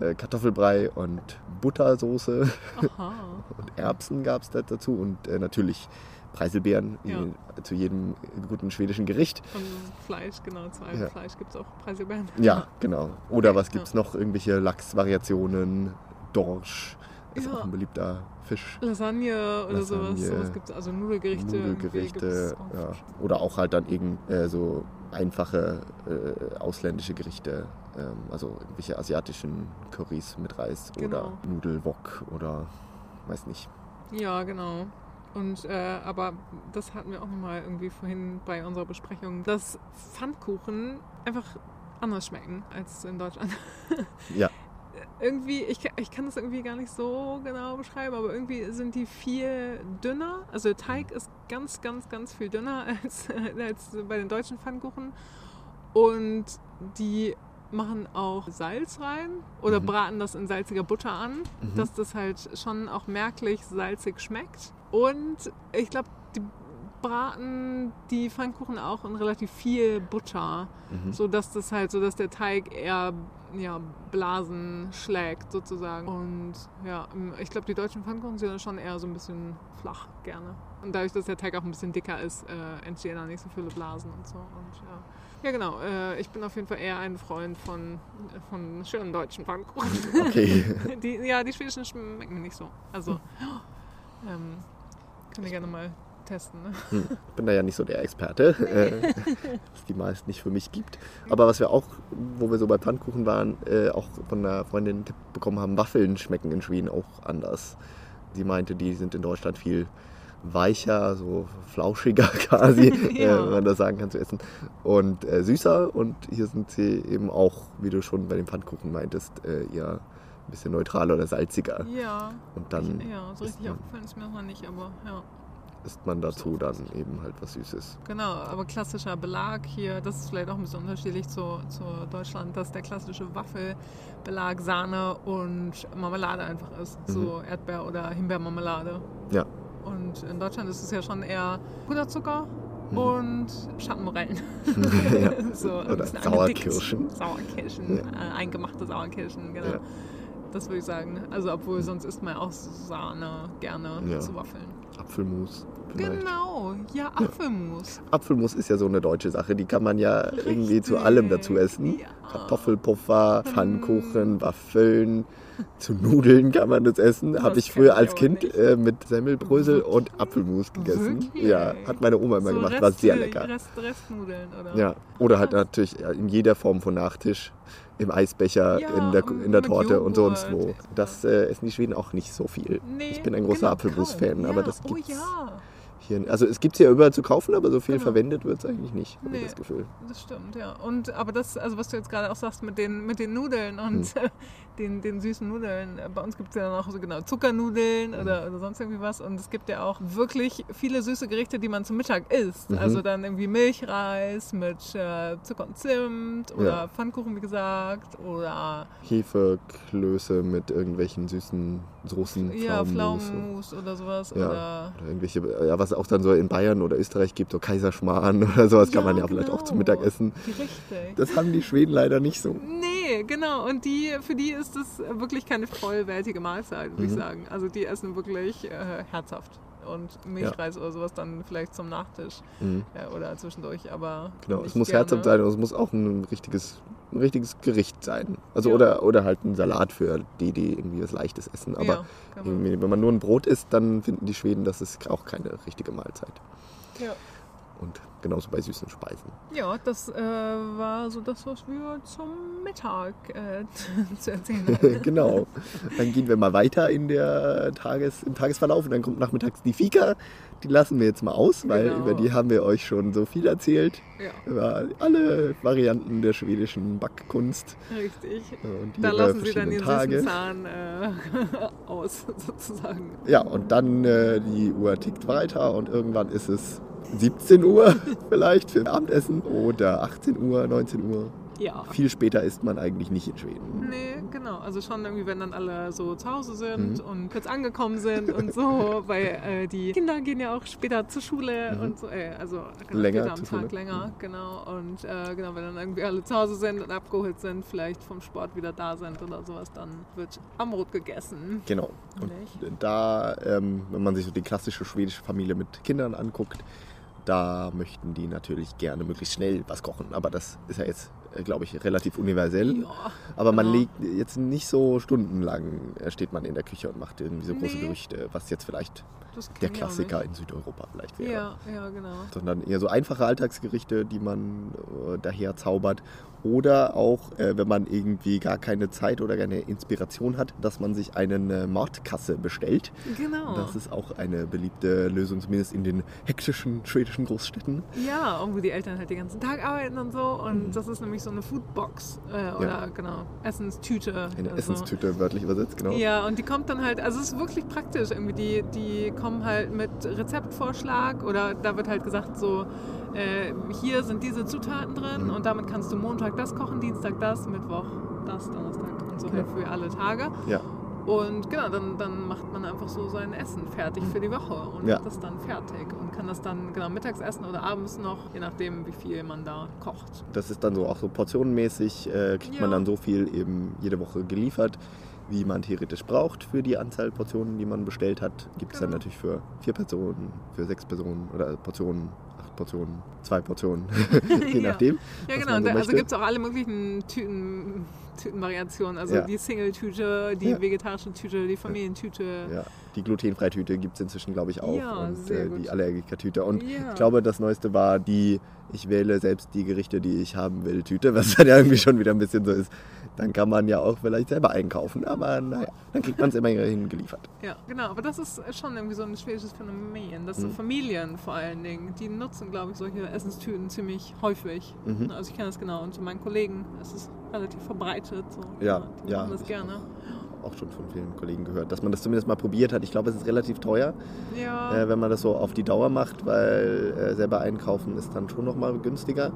äh, Kartoffelbrei und Buttersoße und Erbsen gab es da dazu und äh, natürlich Preiselbeeren Ja. zu jedem guten schwedischen Gericht. Und Fleisch, genau, zu allem Ja. Fleisch gibt es auch Preiselbeeren. Ja, genau. Oder Okay, was gibt es noch? Irgendwelche Lachsvariationen, Dorsch, ist Ja. auch ein beliebter Fisch. Lasagne oder sowas. Lasagne, Sowas gibt es, also Nudelgerichte. Nudelgerichte, gibt's auch. ja. Oder auch halt dann irgend äh, so einfache äh, ausländische Gerichte, ähm, also irgendwelche asiatischen Currys mit Reis oder Genau. Nudelwok oder weiß nicht. Ja, genau. Und äh, aber das hatten wir auch nochmal irgendwie vorhin bei unserer Besprechung, dass Pfannkuchen einfach anders schmecken als in Deutschland. Ja, irgendwie, ich, ich kann das irgendwie gar nicht so genau beschreiben, aber irgendwie sind die viel dünner. Also der Teig ist ganz, ganz, ganz viel dünner als, als bei den deutschen Pfannkuchen. Und die machen auch Salz rein oder Mhm. braten das in salziger Butter an, Mhm. dass das halt schon auch merklich salzig schmeckt. Und ich glaube, die braten die Pfannkuchen auch in relativ viel Butter mhm. so dass das halt so dass der Teig eher ja, Blasen schlägt sozusagen und ja ähm, ich glaube die deutschen Pfannkuchen sind dann schon eher so ein bisschen flach gerne und dadurch dass der Teig auch ein bisschen dicker ist äh, entstehen da nicht so viele Blasen und so und ja ja genau äh, ich bin auf jeden Fall eher ein Freund von von schönen deutschen Pfannkuchen okay. die ja die schwedischen schmecken mir nicht so also ähm, können wir gerne mal testen ne? Hm, Ich bin da ja nicht so der Experte, äh, dass die meist nicht für mich gibt. Aber was wir auch, wo wir so bei Pfannkuchen waren, äh, auch von einer Freundin einen Tipp bekommen haben, Waffeln schmecken in Schweden auch anders. Sie meinte, die sind in Deutschland viel weicher, so flauschiger quasi, Ja. äh, wenn man das sagen kann, zu essen. Und äh, süßer. Und hier sind sie eben auch, wie du schon bei den Pfannkuchen meintest, äh, eher ein bisschen neutraler oder salziger. ja Und dann ich, ja so richtig man- aufgefallen ist mir noch nicht aber ja isst man dazu dann eben halt was Süßes. Genau, aber klassischer Belag hier, das ist vielleicht auch ein bisschen unterschiedlich zu, zu Deutschland, dass der klassische Waffelbelag Sahne und Marmelade einfach ist. So Erdbeer- oder Himbeermarmelade. Mhm. Ja. Und in Deutschland ist es ja schon eher Puderzucker Mhm. und Schattenmorellen. ja. so Oder Sauerkirschen. Sauerkirschen, Ja. äh, eingemachte Sauerkirschen, genau. Ja. das würde ich sagen. Also obwohl sonst isst man auch Sahne gerne zu Waffeln. Apfelmus. Vielleicht. Genau, ja, Apfelmus. Apfelmus ist ja so eine deutsche Sache, die kann man ja irgendwie zu Richtig. allem dazu essen. Ja. Kartoffelpuffer, Pfannkuchen, Waffeln. Zu Nudeln kann man das essen. Habe ich früher als Kind nicht. äh, mit Semmelbrösel und Apfelmus gegessen. Wirklich? Ja, hat meine Oma immer So gemacht, war sehr Rest- lecker. Rest, Restnudeln, oder? Ja, oder halt natürlich in jeder Form von Nachtisch, im Eisbecher, Ja, in der, in der Torte und sonst wo. Joghurt. Das äh, essen die Schweden auch nicht so viel. Nee, ich bin ein großer genau, Apfelmus-Fan, kaum. aber Ja, das Oh gibt's ja, hier. Also es gibt es ja überall zu kaufen, aber so viel Genau. verwendet wird es eigentlich nicht, habe ich Nee. das Gefühl. das stimmt, ja. Und aber das, also was du jetzt gerade auch sagst mit den, mit den Nudeln und Hm. den, den süßen Nudeln. Bei uns gibt es ja dann auch so genau Zuckernudeln Hm. oder, oder sonst irgendwie was. Und es gibt ja auch wirklich viele süße Gerichte, die man zum Mittag isst. Mhm. Also dann irgendwie Milchreis mit äh, Zucker und Zimt oder Ja. Pfannkuchen, wie gesagt. Oder Hefeklöße mit irgendwelchen süßen Soßen, ja, Pflaumenmus. Oder sowas. Ja. Oder Oder irgendwelche, ja, was auch dann so in Bayern oder Österreich gibt, so Kaiserschmarrn oder sowas kann man ja vielleicht auch zum genau. Mittag essen. Richtig. Das haben die Schweden leider nicht so. Nee, genau. Und die, für die ist das wirklich keine vollwertige Mahlzeit, würde ich Mhm. sagen. Also die essen wirklich äh, herzhaft. Und Milchreis oder sowas dann vielleicht zum Nachtisch Mhm. äh, oder zwischendurch, aber Genau, es muss gerne. herzhaft sein und es muss auch ein richtiges, ein richtiges Gericht sein. Also Ja. oder, oder halt ein Salat für die, die irgendwie was Leichtes essen. Aber ja, kann man. wenn man nur ein Brot isst, dann finden die Schweden, das ist auch keine richtige Mahlzeit. Ja. Und genauso bei süßen Speisen. ja, das äh, war so das, was wir zum Mittag äh, zu erzählen hatten. genau. Dann gehen wir mal weiter in der Tages, im Tagesverlauf und dann kommt nachmittags die Fika. Die lassen wir jetzt mal aus, weil Genau. über die haben wir euch schon so viel erzählt. ja, Über alle Varianten der schwedischen Backkunst. richtig. Und die Da lassen sie dann den Tage. süßen Zahn äh, aus, sozusagen. Ja, und dann äh, die Uhr tickt weiter und irgendwann ist es 17 Uhr vielleicht für Abendessen oder 18 Uhr, 19 Uhr. Ja. Viel später isst man eigentlich nicht in Schweden. Nee, genau. Also schon irgendwie, wenn dann alle so zu Hause sind Mhm. und kurz angekommen sind und so, weil äh, die Kinder gehen ja auch später zur Schule Mhm. und so, äh, also Länger später am Tag Schule. länger, genau. Und äh, genau, wenn dann irgendwie alle zu Hause sind und abgeholt sind, vielleicht vom Sport wieder da sind oder sowas, dann wird Amrot gegessen. Genau. Und Nicht? da, ähm, wenn man sich so die klassische schwedische Familie mit Kindern anguckt, da möchten die natürlich gerne möglichst schnell was kochen. Aber das ist ja jetzt, äh, glaube ich, relativ universell. Ja, Aber man genau. legt jetzt nicht so stundenlang, äh, steht man in der Küche und macht irgendwie so große Nee. Gerüchte, was jetzt vielleicht der Klassiker in Südeuropa vielleicht wäre. Ja, ja, genau. sondern eher so einfache Alltagsgerichte, die man äh, daher zaubert. Oder auch, äh, wenn man irgendwie gar keine Zeit oder keine Inspiration hat, dass man sich einen äh, Mordkasse bestellt. Genau. Das ist auch eine beliebte Lösung, zumindest in den hektischen schwedischen Großstädten. Ja, und wo die Eltern halt den ganzen Tag arbeiten und so. Und das ist nämlich so eine Foodbox. Äh, oder genau, Essenstüte. Eine also. Essenstüte, wörtlich übersetzt, genau. Ja, und die kommt dann halt, also es ist wirklich praktisch irgendwie. Die, die kommen halt mit Rezeptvorschlag oder da wird halt gesagt so, äh, hier sind diese Zutaten drin Mhm. und damit kannst du Montag das kochen, Dienstag das, Mittwoch das, Donnerstag und so halt für alle Tage. Ja. Und genau, dann, dann macht man einfach so sein Essen fertig für die Woche und Ja. hat das dann fertig und kann das dann genau mittags essen oder abends noch, je nachdem, wie viel man da kocht. Das ist dann so auch so portionenmäßig, äh, kriegt man Ja. dann so viel eben jede Woche geliefert, wie man theoretisch braucht für die Anzahl Portionen, die man bestellt hat. Gibt es dann Genau. natürlich für vier Personen, für sechs Personen oder Portionen, acht Portionen, zwei Portionen, je Ja. nachdem. Ja, genau. so also gibt es auch alle möglichen Tüten, Tütenvariationen. Also Ja. die Single-Tüte, die Ja. vegetarische Tüte, die Familientüte. Ja, die glutenfreie Tüte gibt es inzwischen, glaube ich, auch. Ja, und äh, die Allergiker-Tüte. Und ich glaube, das Neueste war die, ich wähle selbst die Gerichte, die ich haben will, Tüte, was dann ja irgendwie schon wieder ein bisschen so ist. Dann kann man ja auch vielleicht selber einkaufen, aber naja, dann kriegt man es immerhin geliefert. Ja, genau. Aber das ist schon irgendwie so ein schwedisches Phänomen. Das sind Mhm. Familien vor allen Dingen, die nutzen, glaube ich, solche Essenstüten ziemlich häufig. Mhm. Also ich kenne das genau. Und zu meinen Kollegen ist es relativ verbreitet. So. Ja, die ja, machen das gerne. Auch schon von vielen Kollegen gehört, dass man das zumindest mal probiert hat. Ich glaube, es ist relativ teuer, Ja, äh, wenn man das so auf die Dauer macht, weil äh, selber einkaufen ist dann schon nochmal günstiger.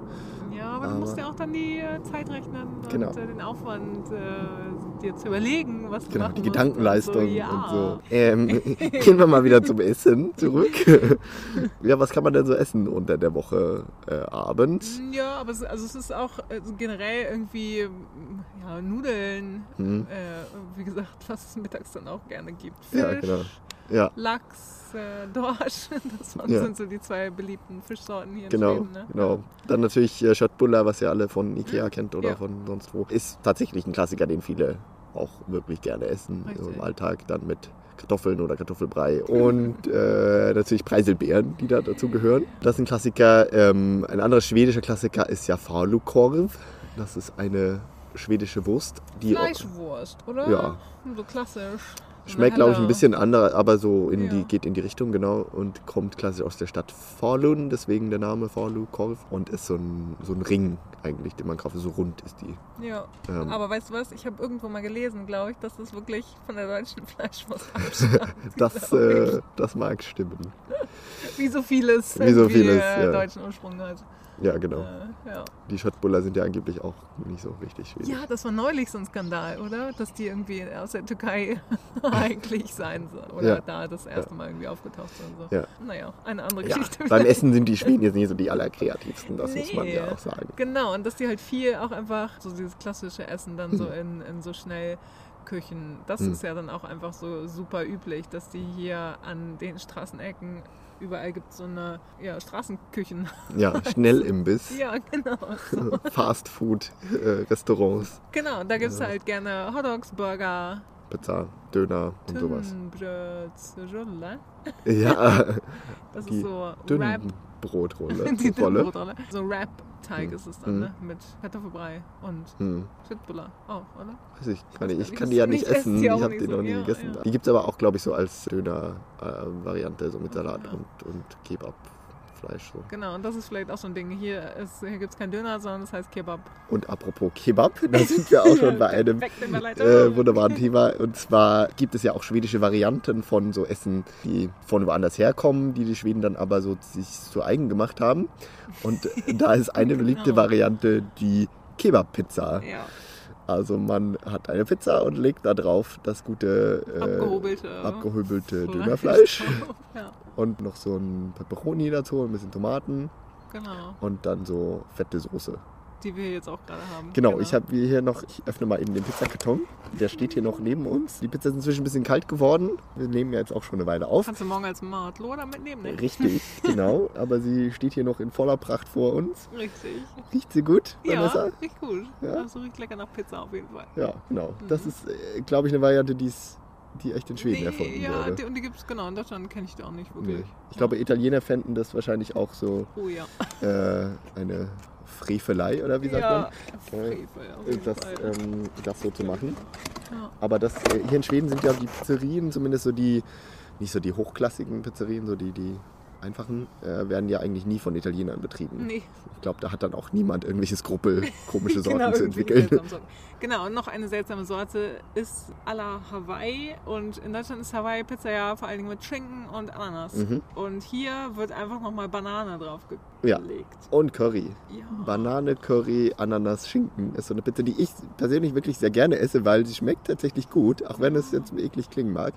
ja, aber du aber- musst ja auch dann die äh, Zeit rechnen Genau. und äh, den Aufwand äh, dir zu überlegen, was du Genau, machen die Gedankenleistung und so. Ja. und so. Ähm, gehen wir mal wieder zum Essen zurück. ja, was kann man denn so essen unter der Woche äh, abends? Ja, aber es, also es ist auch äh, so generell irgendwie ja, Nudeln, Hm. äh, wie gesagt, was es mittags dann auch gerne gibt. Fisch, Ja, genau. Ja, Lachs, äh, Dorsch, das waren- Ja. sind so die zwei beliebten Fischsorten hier in genau, Schweden. Ne? genau. Dann natürlich äh, Schöttbuller, was ihr alle von Ikea kennt oder Ja. von sonst wo. Ist tatsächlich ein Klassiker, den viele auch wirklich gerne essen so Richtig. im Alltag. Dann mit Kartoffeln oder Kartoffelbrei und äh, natürlich Preiselbeeren, die da dazu gehören. Das ist ein Klassiker. Ähm, ein anderer schwedischer Klassiker ist ja Falukorv. Das ist eine schwedische Wurst, die Fleischwurst, oder? Ja. So klassisch. Schmeckt, glaube ich, ein helle- bisschen anders, aber so in Ja. die, geht in die Richtung, genau. Und kommt klassisch aus der Stadt Falun, deswegen der Name Falu Korv. Und ist so ein, so ein Ring eigentlich, den man kauft. So rund ist die. Ja, Ähm, aber weißt du was? Ich habe irgendwo mal gelesen, glaube ich, dass das wirklich von der deutschen Fleischwurst abstammt. das, äh, das mag stimmen. Wie so vieles, Wie so vieles, äh, ja. deutschen Ursprung hat. Ja, genau. Äh, ja. Die Schottbuller sind ja angeblich auch nicht so richtig schwedisch. ja, das war neulich so ein Skandal, oder? Dass die irgendwie aus der Türkei eigentlich sein sollen. Oder Ja. da das erste Mal irgendwie aufgetaucht sind. So. Ja. Naja, eine andere Ja, Geschichte. beim Essen sind die Schweden jetzt nicht so die allerkreativsten, das muss man Nee. ja auch sagen. Genau, und dass die halt viel auch einfach so dieses klassische Essen dann so Hm. in, in so Schnellküchen, das Hm. ist ja dann auch einfach so super üblich, dass die hier an den Straßenecken überall gibt so eine ja, Straßenküchen. Ja, Schnellimbiss, ja, genau. So. Fastfood-Restaurants, Genau, und da gibt es Ja. halt gerne Hotdogs, Burger, Pizza, Döner und sowas. Tünnbrötchen, Ja, Das ist so Wrap. Dünnenbrotrolle. Die Rolle. Dünne So Wrap-Teig Hm. ist es dann, Hm. ne? Mit Kartoffelbrei und Hm. Schüttbuller auch, oder? Weiß ich, kann ich, gar ich nicht, kann das die ja nicht nicht- esse essen. Ich habe die noch nie gegessen. Die gibt es aber auch, glaube ich, so als Döner-Variante, so mit Salat und, und Kebabfleisch. So. Genau, und das ist vielleicht auch so ein Ding. Hier, ist- hier gibt es kein Döner, sondern es heißt Kebab. Und apropos Kebab, da sind wir auch schon bei einem äh, wunderbaren Thema. Und zwar gibt es ja auch schwedische Varianten von so Essen, die von woanders herkommen, die die Schweden dann aber so sich zu eigen gemacht haben. Und da ist eine beliebte Genau. Variante die Kebab-Pizza. Ja, Also man hat eine Pizza und legt da drauf das gute äh, abgehobelte, abgehobelte Fleisch. Dönerfleisch ja, und noch so ein Pepperoni dazu, ein bisschen Tomaten genau. und dann so fette Soße. Die wir jetzt auch gerade haben. Genau, ich habe hier noch, ich öffne mal eben den Pizzakarton. Der steht hier noch neben uns. Die Pizza ist inzwischen ein bisschen kalt geworden. Wir nehmen ja jetzt auch schon eine Weile auf. Kannst du morgen als Martloder mitnehmen, ne? Richtig, genau. Aber sie steht hier noch in voller Pracht vor uns. Richtig. Riecht sie gut, Ja, Vanessa? riecht gut. Ja? Also riecht lecker nach Pizza auf jeden Fall. Ja, genau. Das Mhm. ist, glaube ich, eine Variante, die es- die echt in Schweden Nee, erfunden ja, wurde. die, und die gibt es, genau, in Deutschland kenne ich die auch nicht wirklich. Nee. Ich glaube, Italiener fänden das wahrscheinlich auch so Oh ja. äh, eine Frevelei, oder wie sagt ja, man? Frevel, jeden Das, ähm, das so zu machen. ja. Aber das, äh, hier in Schweden sind ja die Pizzerien, zumindest so die, nicht so die hochklassigen Pizzerien, so die, die einfachen, äh, werden ja eigentlich nie von Italienern betrieben. Nee, Ich glaube, da hat dann auch niemand irgendwelche Skrupel, komische Sorten genau, zu entwickeln. Sorten. Genau, und noch eine seltsame Sorte ist à la Hawaii. Und in Deutschland ist Hawaii-Pizza ja vor allen Dingen mit Schinken und Ananas. Mhm. Und hier wird einfach nochmal Banane drauf Ja. Und Curry. Ja. Banane, Curry, Ananas, Schinken ist so eine Pizza, die ich persönlich wirklich sehr gerne esse, weil sie schmeckt tatsächlich gut, auch wenn es jetzt eklig klingen mag.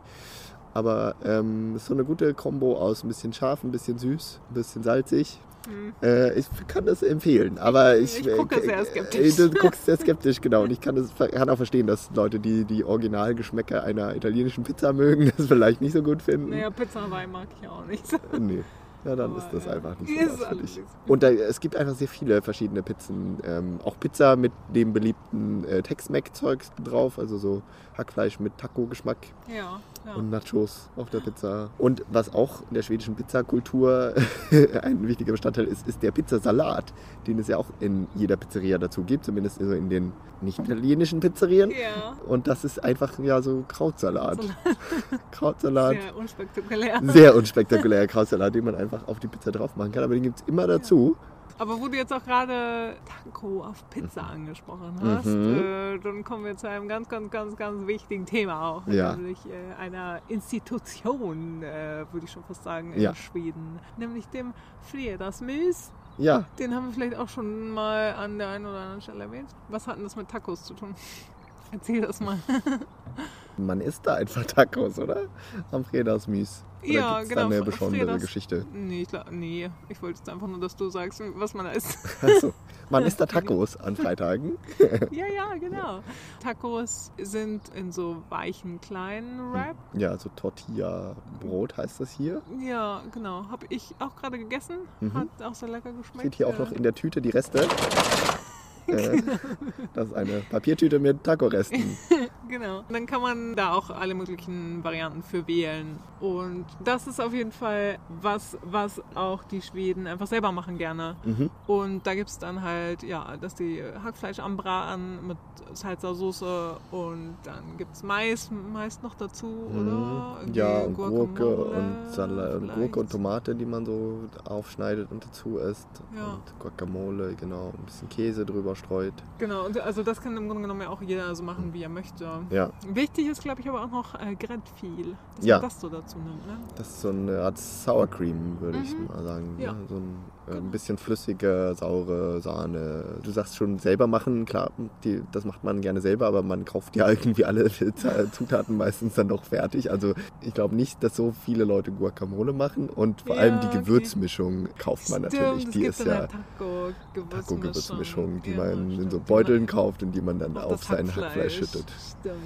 Aber ähm, ist so eine gute Kombo aus ein bisschen scharf, ein bisschen süß, ein bisschen salzig. Hm. Äh, ich kann das empfehlen, aber ich, Ich gucke äh, sehr äh, skeptisch. Du guckst sehr skeptisch, genau. Und ich kann, das, kann auch verstehen, dass Leute, die die Originalgeschmäcker einer italienischen Pizza mögen, das vielleicht nicht so gut finden. Naja, Pizza Hawaii mag ich auch nicht. Äh, Nee. Ja, dann Aber, ist das einfach nicht so was für dich. Und da, es gibt einfach sehr viele verschiedene Pizzen. Ähm, auch Pizza mit dem beliebten äh, Tex-Mex-Zeugs drauf, also so Hackfleisch mit Taco-Geschmack Ja, ja. und Nachos auf der Pizza. Und was auch in der schwedischen Pizzakultur ein wichtiger Bestandteil ist, ist der Pizzasalat, den es ja auch in jeder Pizzeria dazu gibt, zumindest so in den nicht italienischen Pizzerien. ja. Und das ist einfach ja so Krautsalat. Krautsalat. Sehr unspektakulär. Sehr unspektakulärer Krautsalat, den man einfach auf die Pizza drauf machen kann. Aber den gibt es immer dazu. Aber wo du jetzt auch gerade Taco auf Pizza angesprochen hast, Mhm. äh, dann kommen wir zu einem ganz, ganz, ganz, ganz wichtigen Thema auch. Ja. Nämlich äh, einer Institution, äh, würde ich schon fast sagen, in Ja. Schweden. Nämlich dem Fredagsmys. Ja, Den haben wir vielleicht auch schon mal an der einen oder anderen Stelle erwähnt. Was hat denn das mit Tacos zu tun? Erzähl das mal. Man isst da einfach Tacos, oder? Am Fredagsmüs. Oder Ja, gibt's genau, Da eine Fredags- Geschichte. Nee, ich nee, ich wollte jetzt einfach nur, dass du sagst, was man da isst. Also, man isst da Tacos an Freitagen. ja, ja, genau. Tacos sind in so weichen kleinen Wrap. Ja, so Tortilla-Brot heißt das hier. Ja, genau. Habe ich auch gerade gegessen. Mhm. Hat auch sehr lecker geschmeckt. Steht hier auch noch in der Tüte die Reste. Äh, das ist eine Papiertüte mit Taco-Resten. Genau. Dann kann man da auch alle möglichen Varianten für wählen. Und das ist auf jeden Fall was, was auch die Schweden einfach selber machen gerne. Mhm. Und da gibt es dann halt, ja, dass die Hackfleisch anbraten mit Salsa Soße und dann gibt es Mais meist noch dazu, oder? Mhm. Ja, und Gurke und, Salat, und Gurke und. Tomate, die man so aufschneidet und dazu isst. Ja. Und Guacamole, genau. Ein bisschen Käse drüber streut. Genau, und also das kann im Grunde genommen ja auch jeder so machen, wie er möchte. Ja, Wichtig ist, glaube ich, aber auch noch äh, Grandfil, dass Ja. man das so dazu nimmt. Ne? das ist so eine Art Sour Cream, würde ich Mhm. mal sagen. Ja. Ne? So ein, Genau. ein bisschen flüssige, saure Sahne. Du sagst schon selber machen, klar, die, das macht man gerne selber, aber man kauft ja irgendwie alle Zutaten meistens dann doch fertig. Also ich glaube nicht, dass so viele Leute Guacamole machen und vor Ja, allem die okay. Gewürzmischung kauft man Stimmt, natürlich. Die ist ja Taco-Gewürzmischung. Taco-Gewürzmischung, die Ja, man in stimmt, so die Beuteln kauft und die man dann auf sein Hackfleisch schüttet. Stimmt,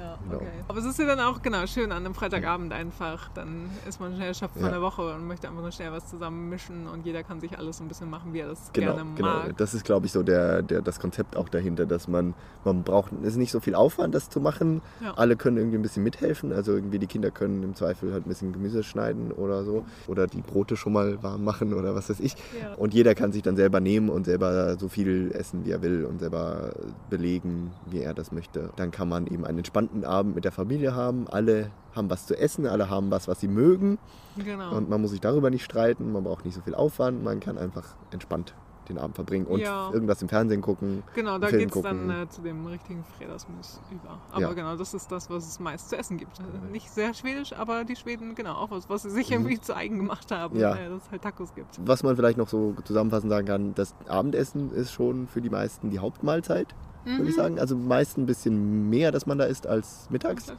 ja, Genau. okay. Aber es ist ja dann auch genau schön an einem Freitagabend einfach. Dann ist man schnell erschöpft von Ja. der Woche und möchte einfach nur schnell was zusammen mischen und jeder kann sich alles so ein bisschen machen, wie er das Genau, gerne genau. mag. Das ist, glaube ich, so der, der, das Konzept auch dahinter, dass man, man braucht, es ist nicht so viel Aufwand, das zu machen. Ja. Alle können irgendwie ein bisschen mithelfen. Also irgendwie die Kinder können im Zweifel halt ein bisschen Gemüse schneiden oder so. Oder die Brote schon mal warm machen oder was weiß ich. Ja. Und jeder kann sich dann selber nehmen und selber so viel essen, wie er will und selber belegen, wie er das möchte. Dann kann man eben einen entspannten Abend mit der Familie haben. Alle haben was zu essen, alle haben was, was sie mögen. Genau. Und man muss sich darüber nicht streiten, man braucht nicht so viel Aufwand, man kann einfach entspannt den Abend verbringen und Ja. irgendwas im Fernsehen gucken. Genau, da geht es dann äh, zu dem richtigen Fredagsmüs über. Aber Ja. genau, das ist das, was es meist zu essen gibt. Äh, Nicht sehr schwedisch, aber die Schweden, genau, auch was, was sie sich Mhm. irgendwie zu eigen gemacht haben, Ja. äh, dass es halt Tacos gibt. Was man vielleicht noch so zusammenfassend sagen kann, das Abendessen ist schon für die meisten die Hauptmahlzeit, würde ich Mhm. sagen. Also meist ein bisschen mehr, dass man da isst als mittags. Ja.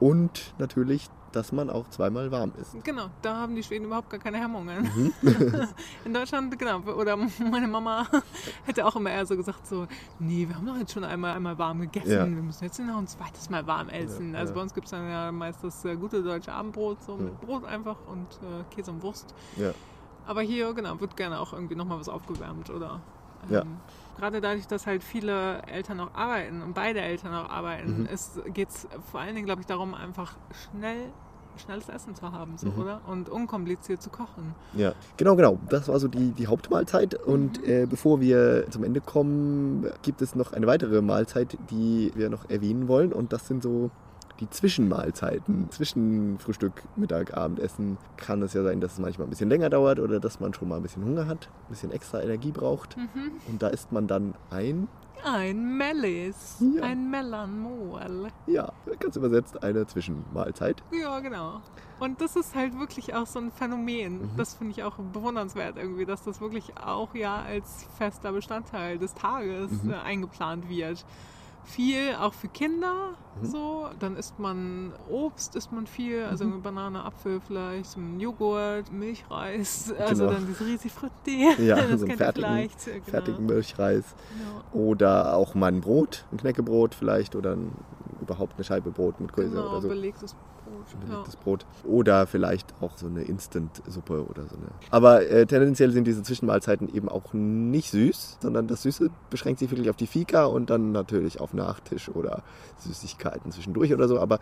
Und natürlich, dass man auch zweimal warm isst. Genau, da haben die Schweden überhaupt gar keine Hemmungen. Mhm. In Deutschland, genau, oder meine Mama hätte auch immer eher so gesagt, so, nee, wir haben doch jetzt schon einmal, einmal warm gegessen, Ja. wir müssen jetzt noch ein zweites Mal warm essen. Ja, also ja. bei uns gibt es dann ja meist das äh, gute deutsche Abendbrot, so mit. Brot einfach und äh, Käse und Wurst. Ja. Aber hier, genau, wird gerne auch irgendwie nochmal was aufgewärmt, oder? Ähm, Ja. Gerade dadurch, dass halt viele Eltern auch arbeiten und beide Eltern auch arbeiten, Mhm. geht es vor allen Dingen, glaube ich, darum, einfach schnell schnelles Essen zu haben, so, Mhm. oder? Und unkompliziert zu kochen. Ja, genau, genau. Das war so die, die Hauptmahlzeit. Und äh, bevor wir zum Ende kommen, gibt es noch eine weitere Mahlzeit, die wir noch erwähnen wollen. Und das sind so die Zwischenmahlzeiten. Zwischen Frühstück, Mittag, Abendessen kann es ja sein, dass es manchmal ein bisschen länger dauert oder dass man schon mal ein bisschen Hunger hat, ein bisschen extra Energie braucht. Mhm. Und da isst man dann ein, Ein Mellis, Ja. ein Mellanmol. ja, ganz übersetzt, eine Zwischenmahlzeit. Ja, genau. Und das ist halt wirklich auch so ein Phänomen. Mhm. Das finde ich auch bewundernswert irgendwie, dass das wirklich auch ja als fester Bestandteil des Tages Mhm. äh, eingeplant wird. Viel auch für Kinder Mhm. so. Dann isst man Obst, isst man viel, also Mhm. Banane, Apfel vielleicht, so ein Joghurt, Milchreis, also Genau. dann dieses riesig Frittee. Ja, das so einen fertigen- Genau. Fertigen Milchreis. Ja. Oder auch mal ein Brot, ein Knäckebrot vielleicht oder ein, überhaupt eine Scheibe Brot mit Käse Genau, oder so. belegtes Ja. belegtes Brot. Oder vielleicht auch so eine Instant-Suppe oder so eine. Aber äh, tendenziell sind diese Zwischenmahlzeiten eben auch nicht süß, sondern das Süße beschränkt sich wirklich auf die Fika und dann natürlich auf Nachtisch oder Süßigkeiten zwischendurch oder so. Aber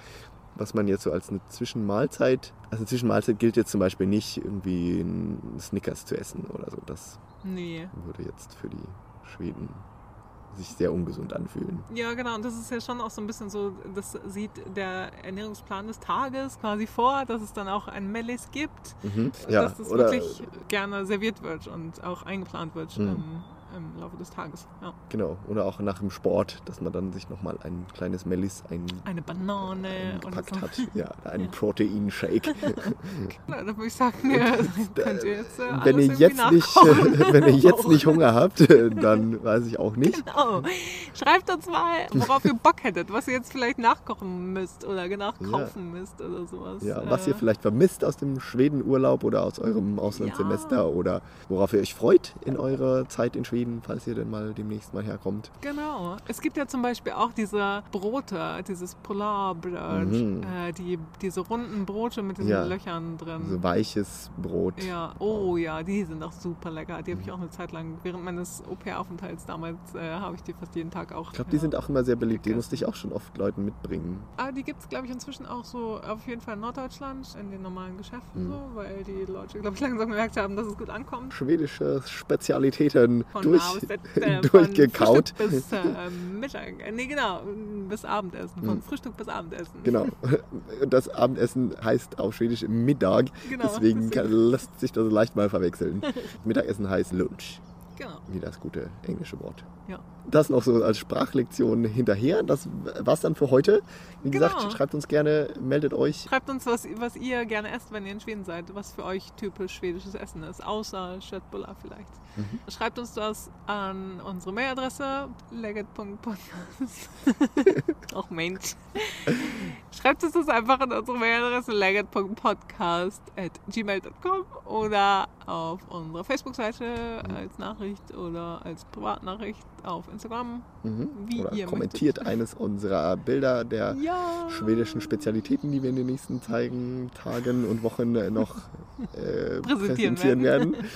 was man jetzt so als eine Zwischenmahlzeit, also eine Zwischenmahlzeit gilt jetzt zum Beispiel nicht irgendwie Snickers zu essen oder so. Das Nee. würde jetzt für die Schweden sich sehr ungesund anfühlen. Ja, genau. Und das ist ja schon auch so ein bisschen so, das sieht der Ernährungsplan des Tages quasi vor, dass es dann auch ein Mellis gibt, Mhm. Ja, dass das wirklich gerne serviert wird und auch eingeplant wird. Mhm. Im Laufe des Tages. Ja. Genau. Oder auch nach dem Sport, dass man dann sich nochmal ein kleines Melis ein, Eine Banane eingepackt und so. hat. Ja, einen Ja. Proteinshake. Ja, da würde ich sagen, ja, könnt ihr jetzt äh, wenn ihr jetzt nicht, wenn ihr jetzt nicht Hunger habt, dann weiß ich auch nicht. Genau. Schreibt uns mal, worauf ihr Bock hättet, was ihr jetzt vielleicht nachkochen müsst oder nachkaufen müsst oder sowas. Ja, was ihr Äh, vielleicht vermisst aus dem Schwedenurlaub oder aus eurem Auslandssemester Ja. oder worauf ihr euch freut in eurer Zeit in Schweden, falls ihr denn mal demnächst mal herkommt. Genau. Es gibt ja zum Beispiel auch diese Brote, dieses Polarbrot, Mhm. äh, die, diese runden Brote mit diesen Ja. Löchern drin. So weiches Brot. Ja, oh ja, die sind auch super lecker. Die habe ich auch eine Zeit lang, während meines Au-pair-Aufenthalts damals, äh, habe ich die fast jeden Tag auch. Ich glaube, die ja. sind auch immer sehr beliebt. Die musste ich auch schon oft Leuten mitbringen. Aber die gibt es, glaube ich, inzwischen auch so auf jeden Fall in Norddeutschland, in den normalen Geschäften Mhm. so, weil die Leute, glaube ich, langsam gemerkt haben, dass es gut ankommt. Schwedische Spezialitäten Von durch, bis Z, äh, durchgekaut. Bis äh, Mittag. Äh, nee, genau, bis Abendessen. Von Mhm. Frühstück bis Abendessen. Genau. Und Das Abendessen heißt auf Schwedisch Mittag. Genau, Deswegen deswegen. kann, lässt sich das leicht mal verwechseln. Mittagessen heißt Lunch. Genau. Wie das gute englische Wort. Ja. Das noch so als Sprachlektion hinterher. Das war's dann für heute. Wie gesagt, Genau. schreibt uns gerne, meldet euch. Schreibt uns, was, was ihr gerne esst, wenn ihr in Schweden seid, was für euch typisch schwedisches Essen ist, außer Köttbullar vielleicht. Mhm. Schreibt uns das an unsere Mailadresse legget.podcast. Auch Mensch. Schreibt uns das einfach an unsere Mailadresse legget.podcast at gmail.com oder auf unserer Facebook-Seite als Nachricht oder als Privatnachricht auf Instagram. Mhm. Wie Oder ihr kommentiert eines unserer Bilder der Ja. schwedischen Spezialitäten, die wir in den nächsten Tagen, Tagen und Wochen äh, noch äh, Präsentieren präsentieren werden.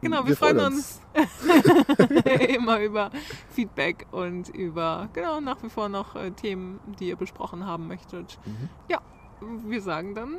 Genau, wir, freuen uns, immer über Feedback und über, genau, nach wie vor noch äh, Themen, die ihr besprochen haben möchtet. Mhm. Ja, wir sagen dann,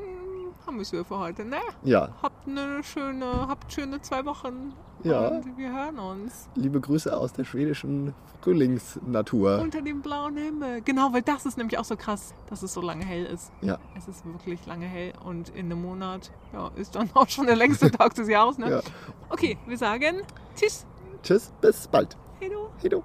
haben wir es wieder für heute, ne? Ja, Habt eine schöne, habt schöne zwei Wochen Ja. und wir hören uns liebe Grüße aus der schwedischen Frühlingsnatur. unter dem blauen Himmel. Genau, weil das ist nämlich auch so krass, dass es so lange hell ist. Ja. Es ist wirklich lange hell und in einem Monat ja, ist dann auch schon der längste Tag des Jahres, ne? Ja. Okay, wir sagen Tschüss. Tschüss, bis bald. Hey du. Hedo.